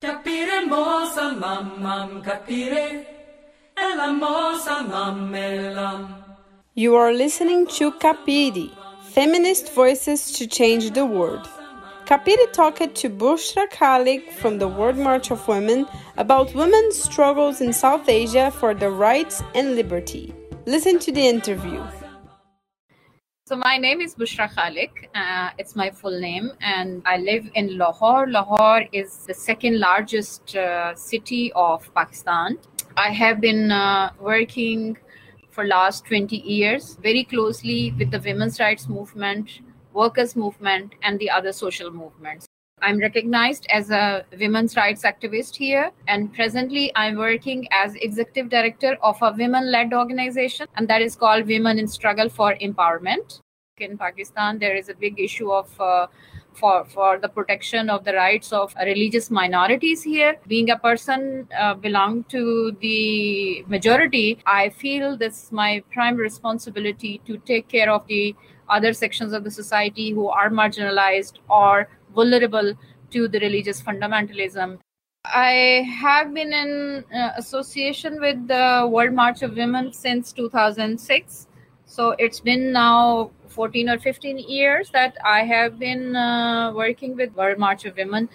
Capire capire. You are listening to Capire, Feminist Voices to Change the World. Capire talked to Bushra Khaliq from the World March of Women about women's struggles in South Asia for their rights and liberty. Listen to the interview. So my name is Bushra Khaliq. Uh, it's my full name, and I live in Lahore. Lahore is the second largest uh, city of Pakistan. I have been uh, working for last 20 years very closely with the women's rights movement, workers movement, and the other social movements. I'm recognized as a women's rights activist here, and presently I'm working as executive director of a women led organization, and that is called Women in Struggle for Empowerment. In Pakistan, there is a big issue of uh, for for the protection of the rights of religious minorities here being a person uh, belong to the majority i feel this is my prime responsibility to take care of the other sections of the society who are marginalized or vulnerable to the religious fundamentalism. I have been in uh, association with the World March of Women since 2006. So it's been now 14 or 15 years that I have been uh, working with World March of Women.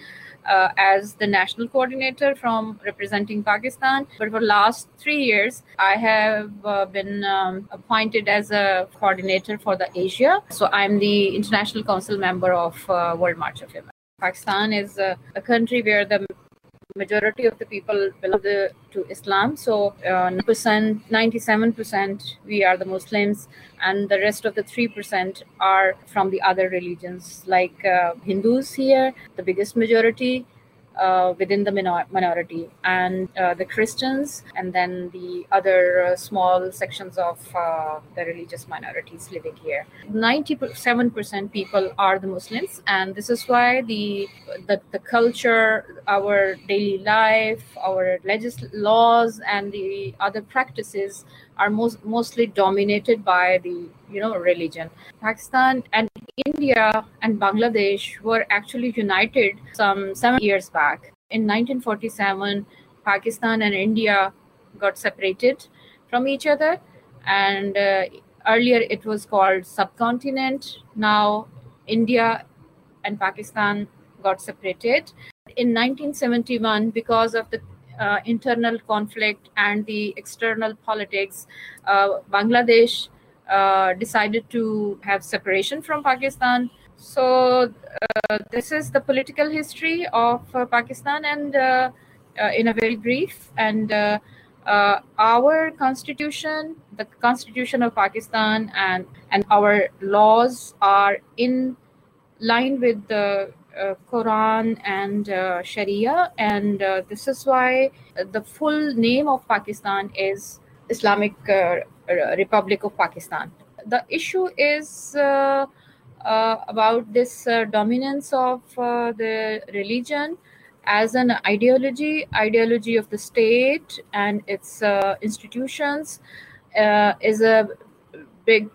Uh, as the national coordinator from representing Pakistan. But for last three years, I have uh, been um, appointed as a coordinator for the Asia. So I'm the international council member of uh, World March of Women. Pakistan is a, a country where the majority of the people belong to Islam. So, uh, 97% we are the Muslims, and the rest of the 3% are from the other religions, like uh, Hindus here, the biggest majority, uh, within the minor- minority and uh, the Christians, and then the other uh, small sections of uh, the religious minorities living here. 97% people are the Muslims, and this is why the, the, the culture, our daily life, our legis- laws, and the other practices are most, mostly dominated by the you know religion pakistan and india and bangladesh were actually united some seven years back. In 1947 pakistan and india got separated from each other and uh, earlier it was called subcontinent. Now india and pakistan got separated. In 1971 because of the uh, internal conflict and the external politics, uh, Bangladesh uh, decided to have separation from Pakistan. So, uh, this is the political history of uh, Pakistan, and uh, in a very brief. And our constitution, the constitution of Pakistan, and and our laws are in line with the uh, Quran and uh, Sharia, and uh, this is why the full name of Pakistan is Islamic Republic of Pakistan. The issue is uh, about this uh, dominance of uh, the religion as an ideology, ideology of the state and its institutions, is a big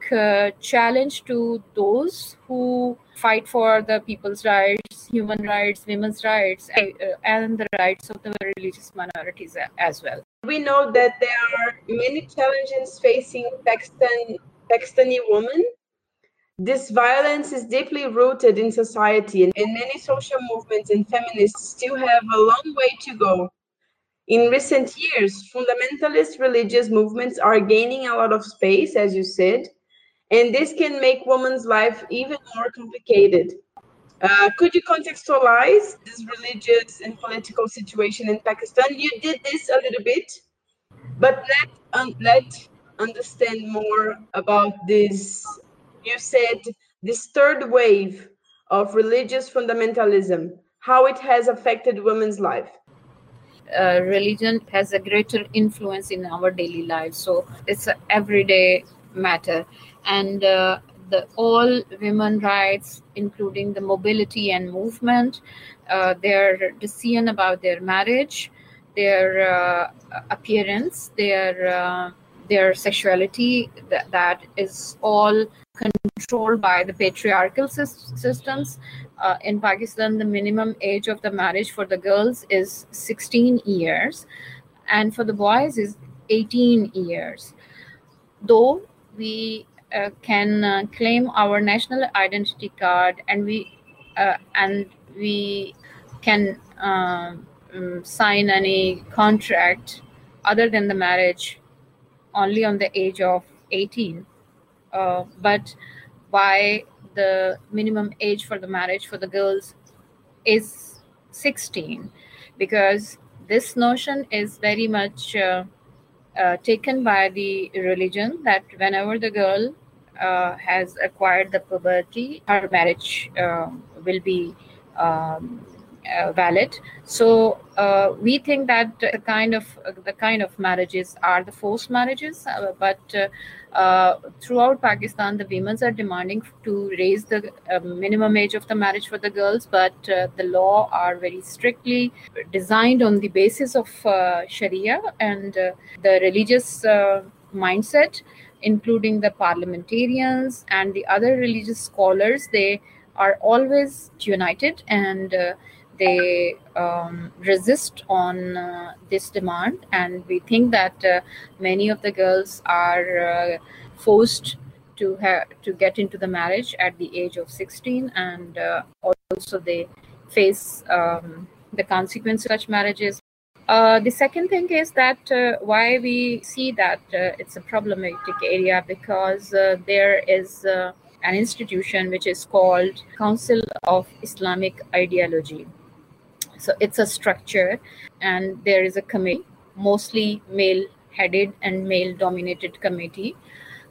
challenge to those who fight for the people's rights, human rights, women's rights, and, uh, and the rights of the religious minorities as well. We know that there are many challenges facing Pakistan, Pakistani women. This violence is deeply rooted in society, and many social movements and feminists still have a long way to go. In recent years, fundamentalist religious movements are gaining a lot of space, as you said, and this can make women's life even more complicated. Uh, could you contextualize this religious and political situation in Pakistan? You did this a little bit, but let um, let understand more about this. You said this third wave of religious fundamentalism, how it has affected women's life. Uh, religion has a greater influence in our daily lives, so it's an everyday matter. And uh, the all women rights including the mobility and movement uh, their decision about their marriage their uh, appearance their uh, their sexuality that, that is all controlled by the patriarchal systems uh, in Pakistan, the minimum age of the marriage for the girls is 16 years, and for the boys is 18 years. Though we uh, can uh, claim our national identity card and we uh, and we can um, sign any contract other than the marriage only on the age of 18 uh, but by the minimum age for the marriage for the girls is 16 because this notion is very much uh, uh, taken by the religion that whenever the girl uh, has acquired the puberty, her marriage uh, will be um, uh, valid. So uh, we think that the kind of the kind of marriages are the forced marriages, uh, but uh, throughout Pakistan, the women are demanding to raise the minimum age of the marriage for the girls, but the law are very strictly designed on the basis of Sharia and the religious mindset including the parliamentarians and the other religious scholars they are always united and uh, they um, resist on uh, this demand. And we think that uh, many of the girls are uh, forced to have to get into the marriage at the age of 16 and uh, also they face um, the consequence of such marriages. Uh, the second thing is that uh, why we see that uh, it's a problematic area because uh, there is an institution which is called Council of Islamic Ideology. So it's a structure, and there is a committee, mostly male headed and male dominated committee.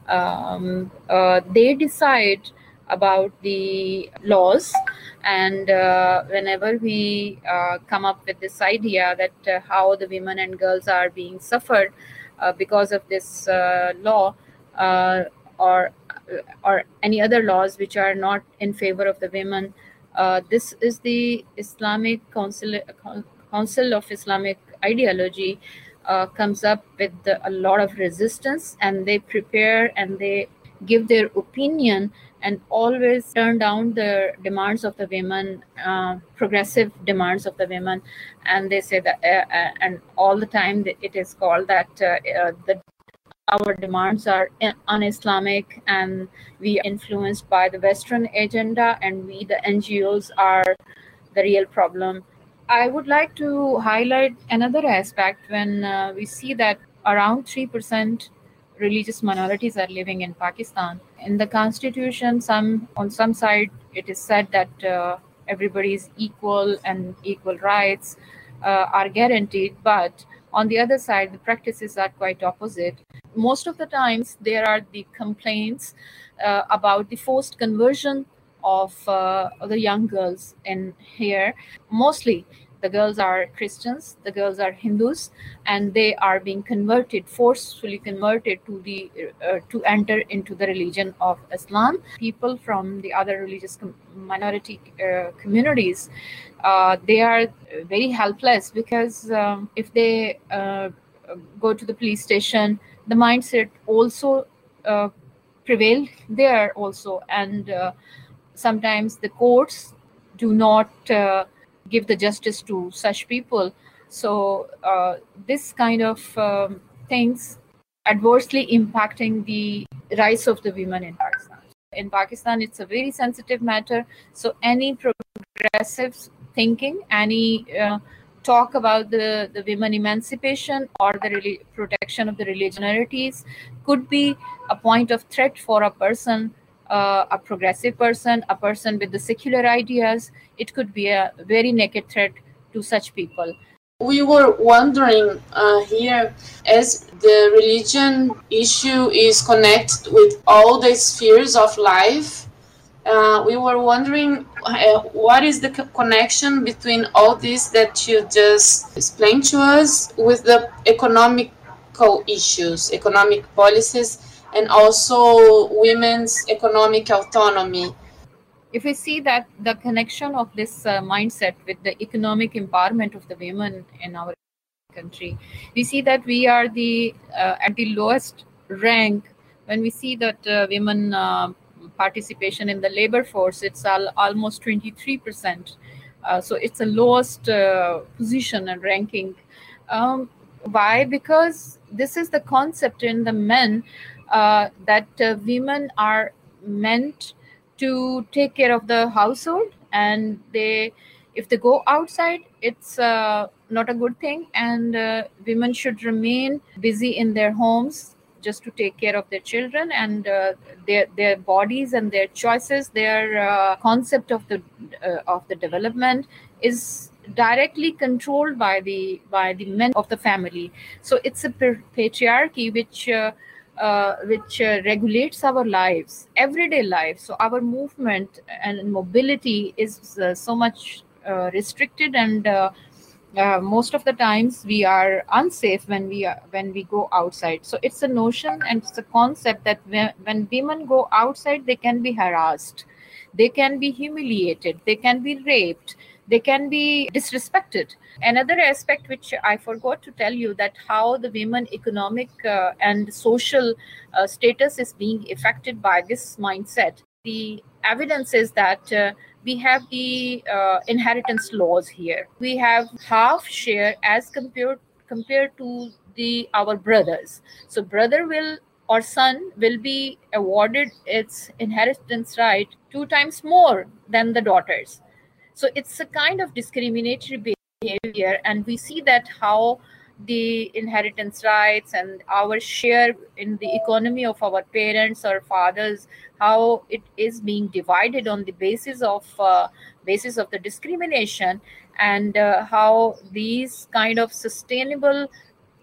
Um, they decide about the laws and uh, whenever we uh, come up with this idea that uh, how the women and girls are being suffered uh, because of this uh, law uh, or or any other laws which are not in favor of the women this is the islamic council council of islamic ideology comes up with a lot of resistance and they prepare and they give their opinion and always turn down the demands of the women, uh, progressive demands of the women, and they say that, uh, uh and all the time it is called that uh, uh, the our demands are un-Islamic and we are influenced by the Western agenda, and we, the NGOs, are the real problem. I would like to highlight another aspect when uh, we see that around 3% religious minorities are living in Pakistan. In the constitution, some on some side it is said that uh, everybody is equal and equal rights uh, are guaranteed, but on the other side, the practices are quite opposite. Most of the times, there are the complaints uh, about the forced conversion of uh, the young girls in here. Mostly, the girls are Christians, the girls are Hindus, and they are being converted, forcefully converted to the uh, to enter into the religion of Islam. People from the other religious com- minority uh, communities, uh, they are very helpless because um, if they uh, go to the police station, the mindset also uh, prevail there also, and uh, sometimes the courts do not give the justice to such people. So uh, this kind of um, things adversely impacting the rights of the women in Pakistan. In Pakistan, it's a very sensitive matter. So any progressive thinking, any uh, talk about the, the women emancipation or the protection of the religionities could be a point of threat for a person uh, a progressive person, a person with the secular ideas. It could be a very naked threat to such people. We were wondering uh, here, as the religion issue is connected with all the spheres of life, uh, we were wondering uh, what is the connection between all this that you just explained to us with the economical issues, economic policies and also women's economic autonomy. If we see that the connection of this uh, mindset with the economic empowerment of the women in our country, we see that we are the uh, at the lowest rank when we see that uh, women uh, participation in the labor force. It's al- almost 23%. Uh, so it's the lowest uh, position and ranking. Um, why? Because this is the concept in the men uh, that uh, women are meant to take care of the household and they if they go outside it's uh, not a good thing and uh, women should remain busy in their homes just to take care of their children and uh, their their bodies and their choices their uh, concept of the of the development is directly controlled by the by the men of the family. So it's a patriarchy which uh, which uh, regulates our lives everyday life. So our movement and mobility is uh, so much uh, restricted and uh, uh, most of the times we are unsafe when we are, when we go outside. So it's a notion and it's a concept that when, when women go outside they can be harassed. They can be humiliated. They can be raped they can be disrespected another aspect which i forgot to tell you that how the women economic uh, and social uh, status is being affected by this mindset the evidence is that uh, we have the uh, inheritance laws here. We have half share as compared compared to the our brothers. So brother will or son will be awarded its inheritance right two times more than the daughters. So it's a kind of discriminatory behavior, and we see that how the inheritance rights and our share in the economy of our parents or fathers how it is being divided on the basis of uh, basis of the discrimination and uh, how these kind of sustainable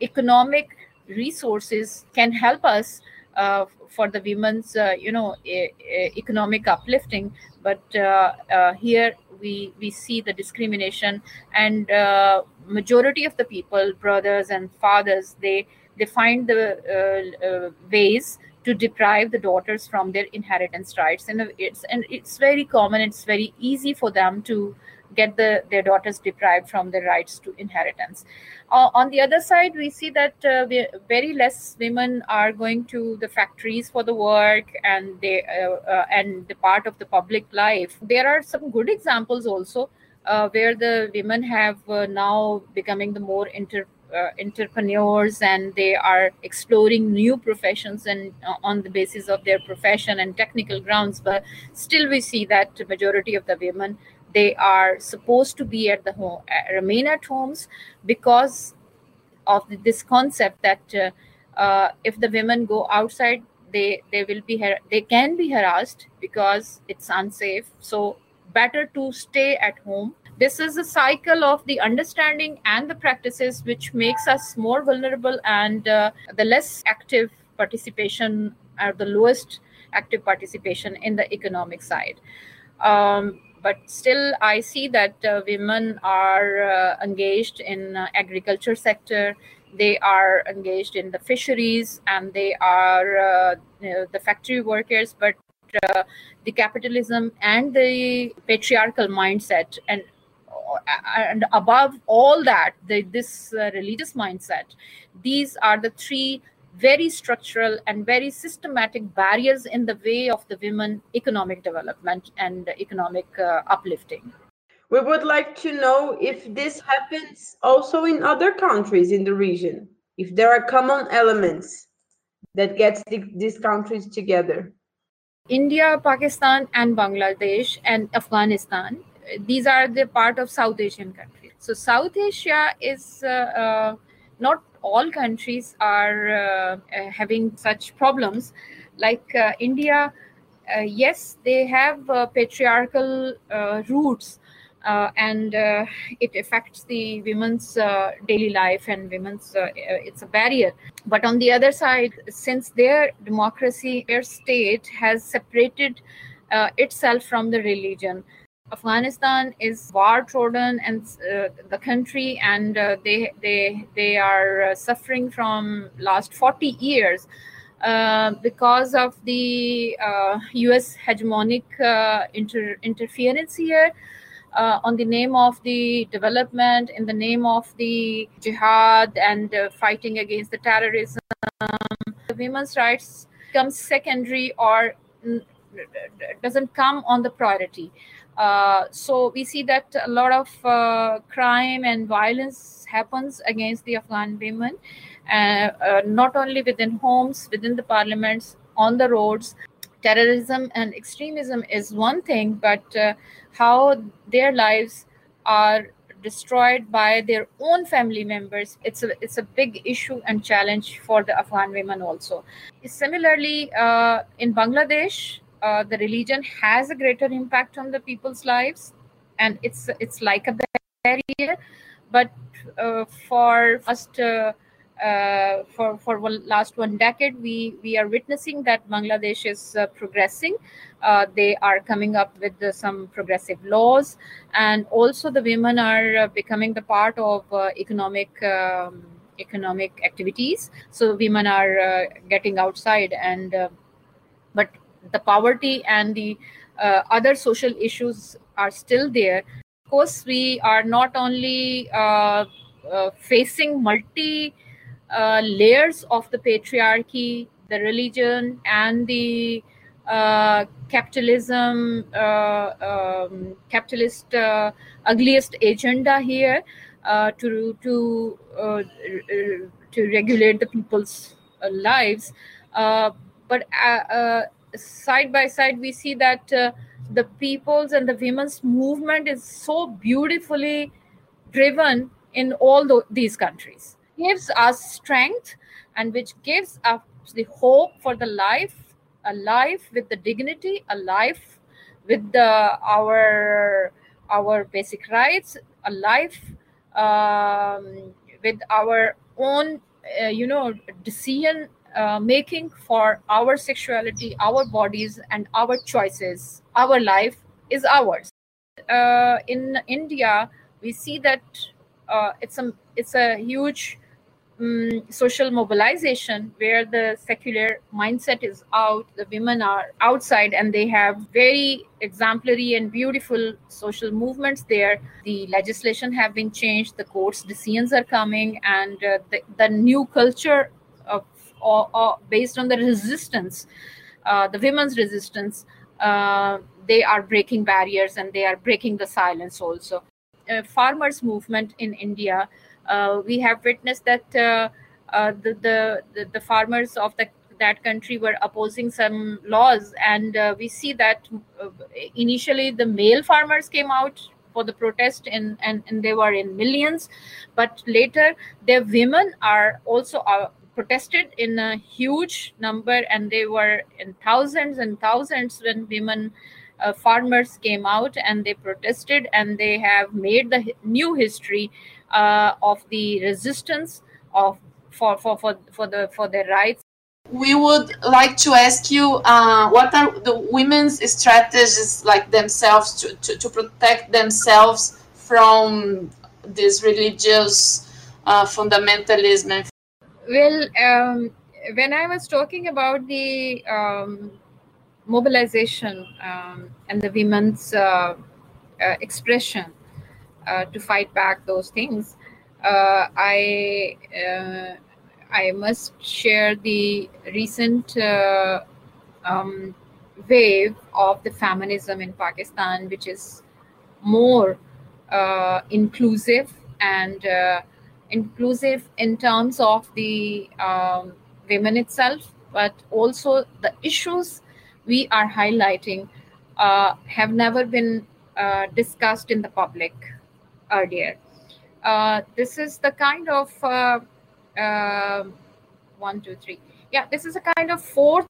economic resources can help us uh, for the women's uh, you know e- economic uplifting. But uh, uh, here we we see the discrimination and uh, majority of the people brothers and fathers they they find the uh, uh, ways to deprive the daughters from their inheritance rights. And it's and it's very common it's very easy for them to get the their daughters deprived from their rights to inheritance. Uh, on the other side we see that uh, very less women are going to the factories for the work and they uh, uh and the part of the public life. There are some good examples also uh, where the women have uh, now becoming the more inter uh, entrepreneurs and they are exploring new professions and uh, on the basis of their profession and technical grounds. But still we see that majority of the women they are supposed to be at the home uh, remain at homes because of this concept that uh, uh, if the women go outside they they will be they can be harassed because it's unsafe. So better to stay at home. This is a cycle of the understanding and the practices which makes us more vulnerable and uh, the less active participation or the lowest active participation in the economic side. Um, but still i see that uh, women are uh, engaged in uh, agriculture sector. They are engaged in the fisheries and they are uh, you know, the factory workers but the capitalism and the patriarchal mindset and and above all that the, this religious mindset these are the three very structural and very systematic barriers in the way of the women economic development and economic uh, uplifting. We would like to know if this happens also in other countries in the region if there are common elements that gets the, these countries together. India pakistan and bangladesh and afghanistan these are the part of south asian countries. So south asia is uh, uh, not all countries are uh, uh, having such problems. Like uh, India, uh, yes, they have uh, patriarchal uh, roots. And it affects the women's daily life and women's it's a barrier but on the other side since their democracy their state has separated itself from the religion Afghanistan is war trodden and uh, the country, and uh, they they they are uh, suffering from last 40 years uh, because of the U.S. Uh, hegemonic uh, inter- interference here. on the name of the development, in the name of the jihad and fighting against the terrorism, the women's rights become secondary or doesn't come on the priority uh, so we see that a lot of uh, crime and violence happens against the afghan women uh, not only within homes within the parliaments on the roads. Terrorism and extremism is one thing but uh, how their lives are destroyed by their own family members it's a it's a big issue and challenge for the afghan women also. Similarly uh, in bangladesh uh, the religion has a greater impact on the people's lives and it's it's like a barrier. But uh, for first uh, uh, for for one, last one decade we we are witnessing that bangladesh is uh, progressing. Uh, they are coming up with some progressive laws and also the women are becoming the part of economic um, economic activities. So women are getting outside and the poverty and the uh, other social issues are still there. Of course, we are not only uh, uh, facing multi uh, layers of the patriarchy, the religion, and the uh, capitalism, uh, um, capitalist ugliest agenda here to to to regulate the people's lives. but side by side we see that uh, the people's and the women's movement is so beautifully driven in all the, these countries. Gives us strength and which gives us the hope for the life a life with the dignity a life with the our our basic rights a life um, with our own uh, you know decision uh, making for our sexuality, our bodies, and our choices. Our life is ours. Uh, in India, we see that uh, it's a it's a huge um, social mobilization where the secular mindset is out. The women are outside, and they have very exemplary and beautiful social movements there. The legislation have been changed. The courts decisions are coming, and uh, the, the new culture or, or based on the resistance, uh, the women's resistance, uh, they are breaking barriers and they are breaking the silence also. Uh, farmers movement in India, uh, we have witnessed that uh, uh, the, the, the, the farmers of the that country were opposing some laws and we see that initially the male farmers came out for the protest and, and, and they were in millions but later their women are also protested in a huge number and they were in thousands and thousands when women uh, farmers came out and they protested and they have made the new history uh, of the resistance of for, for, for, for the for their rights. We would like to ask you uh, what are the women's strategies like themselves to, to, to protect themselves from this religious uh, fundamentalism well, um, when I was talking about the um, mobilization um, and the women's uh, uh, expression uh, to fight back those things, uh, I uh, I must share the recent uh, um, wave of the feminism in Pakistan, which is more inclusive and inclusive in terms of the um, women itself, but also the issues we are highlighting uh, have never been uh, discussed in the public earlier. Uh, this is the kind of uh, um, one, two, three. Yeah, this is a kind of fourth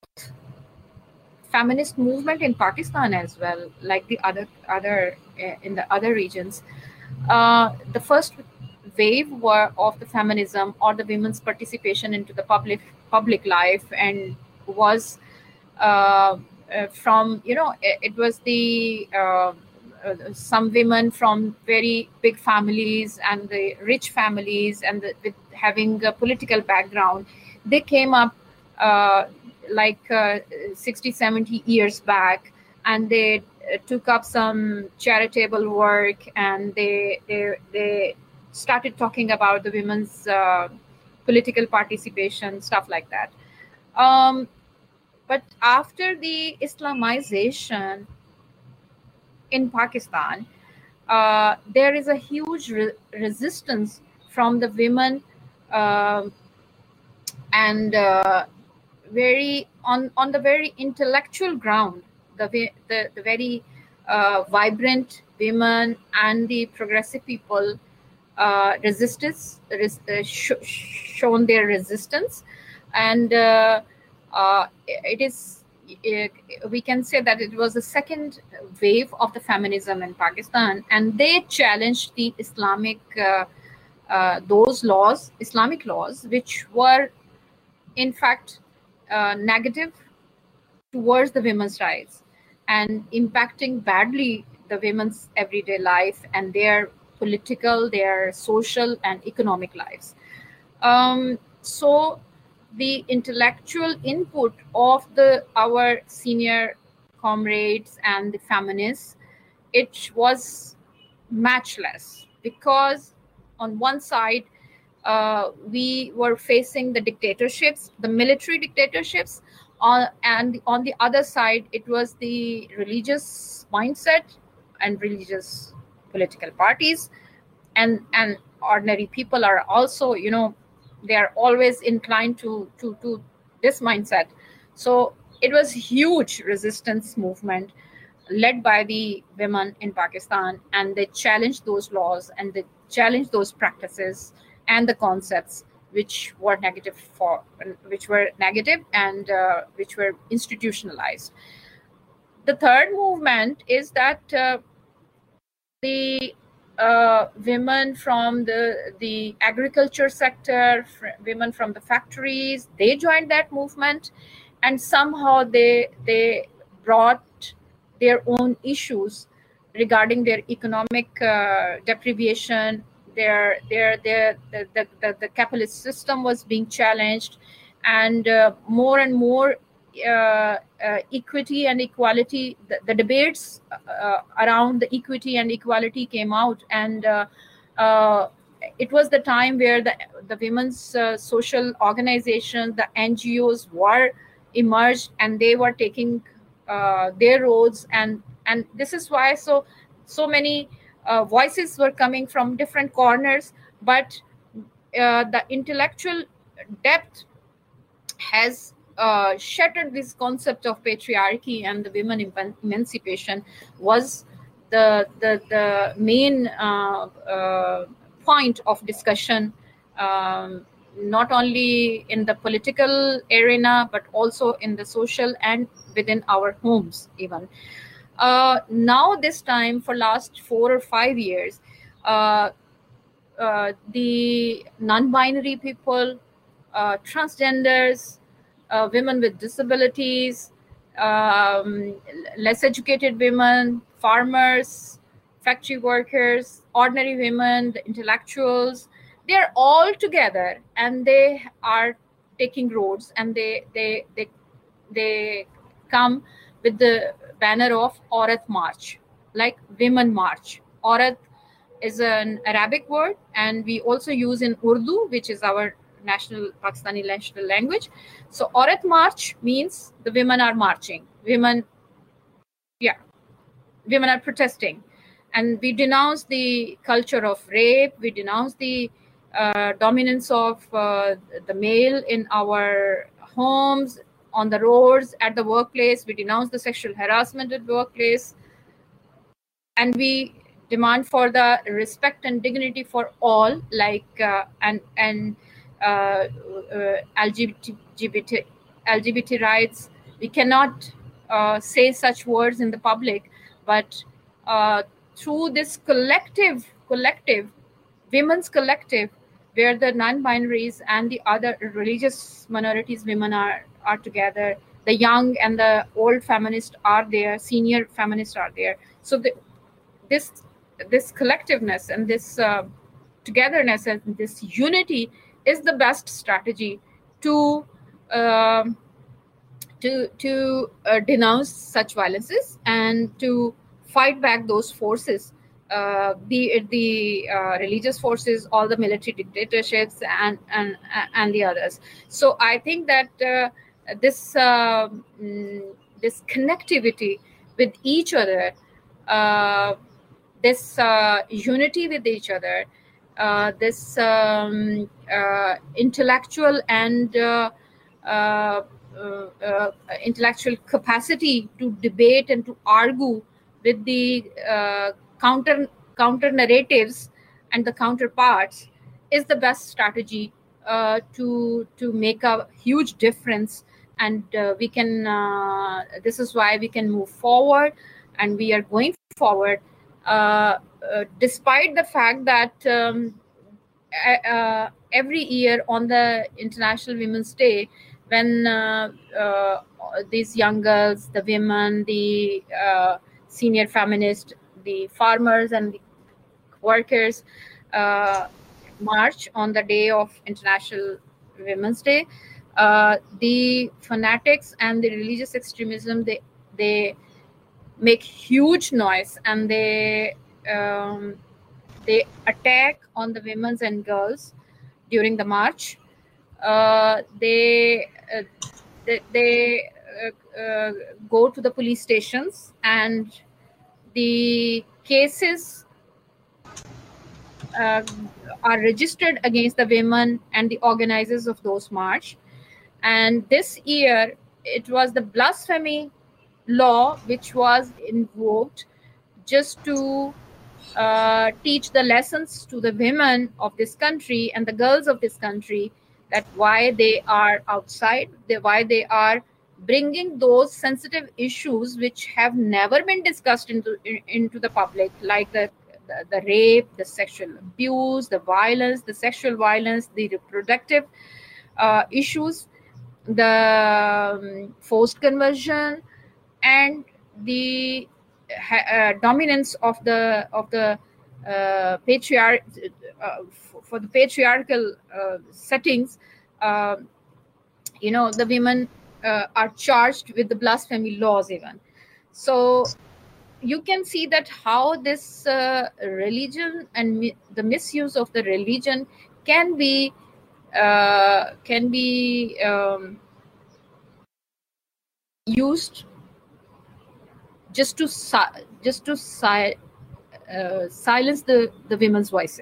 feminist movement in Pakistan as well, like the other other uh, in the other regions. Uh, the first wave were of the feminism or the women's participation into the public public life and was uh, uh, from you know it, it was the uh, uh some women from very big families and the rich families and the, with having a political background they came up uh, like uh, 60 70 years back and they took up some charitable work and they they they started talking about the women's uh, political participation, stuff like that. Um, but after the Islamization in Pakistan, uh, there is a huge re- resistance from the women uh, and very on on the very intellectual ground the the, the very uh, vibrant women and the progressive people uh, resistance res- uh, sh- shown their resistance. And uh, it is we can say that it was the second wave of the feminism in pakistan and they challenged the islamic uh, uh, those laws islamic laws which were in fact uh, negative towards the women's rights and impacting badly the women's everyday life and their political, their social and economic lives. Um, so the intellectual input of the our senior comrades and the feminists, it was matchless because on one side uh, we were facing the dictatorships, the military dictatorships, uh, and on the other side, it was the religious mindset and religious political parties, and and ordinary people are also, you know, they are always inclined to to to this mindset. So it was huge resistance movement led by the women in Pakistan, and they challenged those laws and they challenged those practices and the concepts which were negative for which were negative and uh, which were institutionalized the third movement is that uh, the uh, women from the the agriculture sector women from the factories they joined that movement and somehow they they brought their own issues regarding their economic uh, deprivation. Their their their the, the, the, the capitalist system was being challenged and uh, more and more uh, uh, equity and equality the, the debates uh, around the equity and equality came out. And uh, uh, it was the time where the, the women's social organizations the ngos were emerged and they were taking their roles. And and this is why so so many uh, voices were coming from different corners. But uh, the intellectual depth has uh, shattered this concept of patriarchy and the women emancipation was the the, the main uh, uh, point of discussion um, not only in the political arena but also in the social and within our homes even. Uh, now this time for last four or five years uh, uh, the non-binary people transgenders uh, women with disabilities um, less educated women farmers factory workers ordinary women the intellectuals they're all together and they are taking roads and they they they they come with the banner of Aurat March, like Women March. Aurat is an Arabic word, and we also use in Urdu, which is our national Pakistani national language. So Aurat March means the women are marching. Women, yeah, women are protesting, and we denounce the culture of rape. We denounce the uh, dominance of uh, the male in our homes on the roads, at the workplace. We denounce the sexual harassment at workplace. And we demand for the respect and dignity for all, like uh, and and uh, uh, LGBT, LGBT rights. We cannot uh, say such words in the public, but uh, through this collective, collective, women's collective, where the non-binaries and the other religious minorities women are are together the young and the old feminists are there senior feminists are there so the, this this collectiveness and this uh, togetherness and this unity is the best strategy to uh, to to uh, denounce such violences and to fight back those forces uh, be it the uh, religious forces all the military dictatorships and and and the others. So i think that uh, this uh, this connectivity with each other, uh, this uh, unity with each other, uh, this um, uh, intellectual and uh, intellectual capacity to debate and to argue with the counter counter narratives and the counterparts is the best strategy uh, to to make a huge difference. And uh, we can uh, this is why we can move forward and we are going forward uh, uh, despite the fact that um, uh, every year on the international women's day when these young girls the women the senior feminists the farmers and the workers march on the day of International Women's Day, uh, the fanatics and the religious extremism they they make huge noise and they um, they attack on the women's and girls during the march. Uh, they, uh, they they uh, uh, go to the police stations and the cases uh, are registered against the women and the organizers of those march and this year it was the blasphemy law which was invoked just to uh, teach the lessons to the women of this country and the girls of this country that why they are outside they, why they are bringing those sensitive issues which have never been discussed into into the public like the the, the rape, the sexual abuse, the violence, the sexual violence, the reproductive uh, issues, the um, forced conversion, and the uh, dominance of the of the uh, patriarch uh, for the patriarchal uh, settings. Um, you know, the women uh, are charged with the blasphemy laws even. So you can see that how this uh, religion and mi- the misuse of the religion can be can be um, used just to si- just to si- uh, silence the the women's voices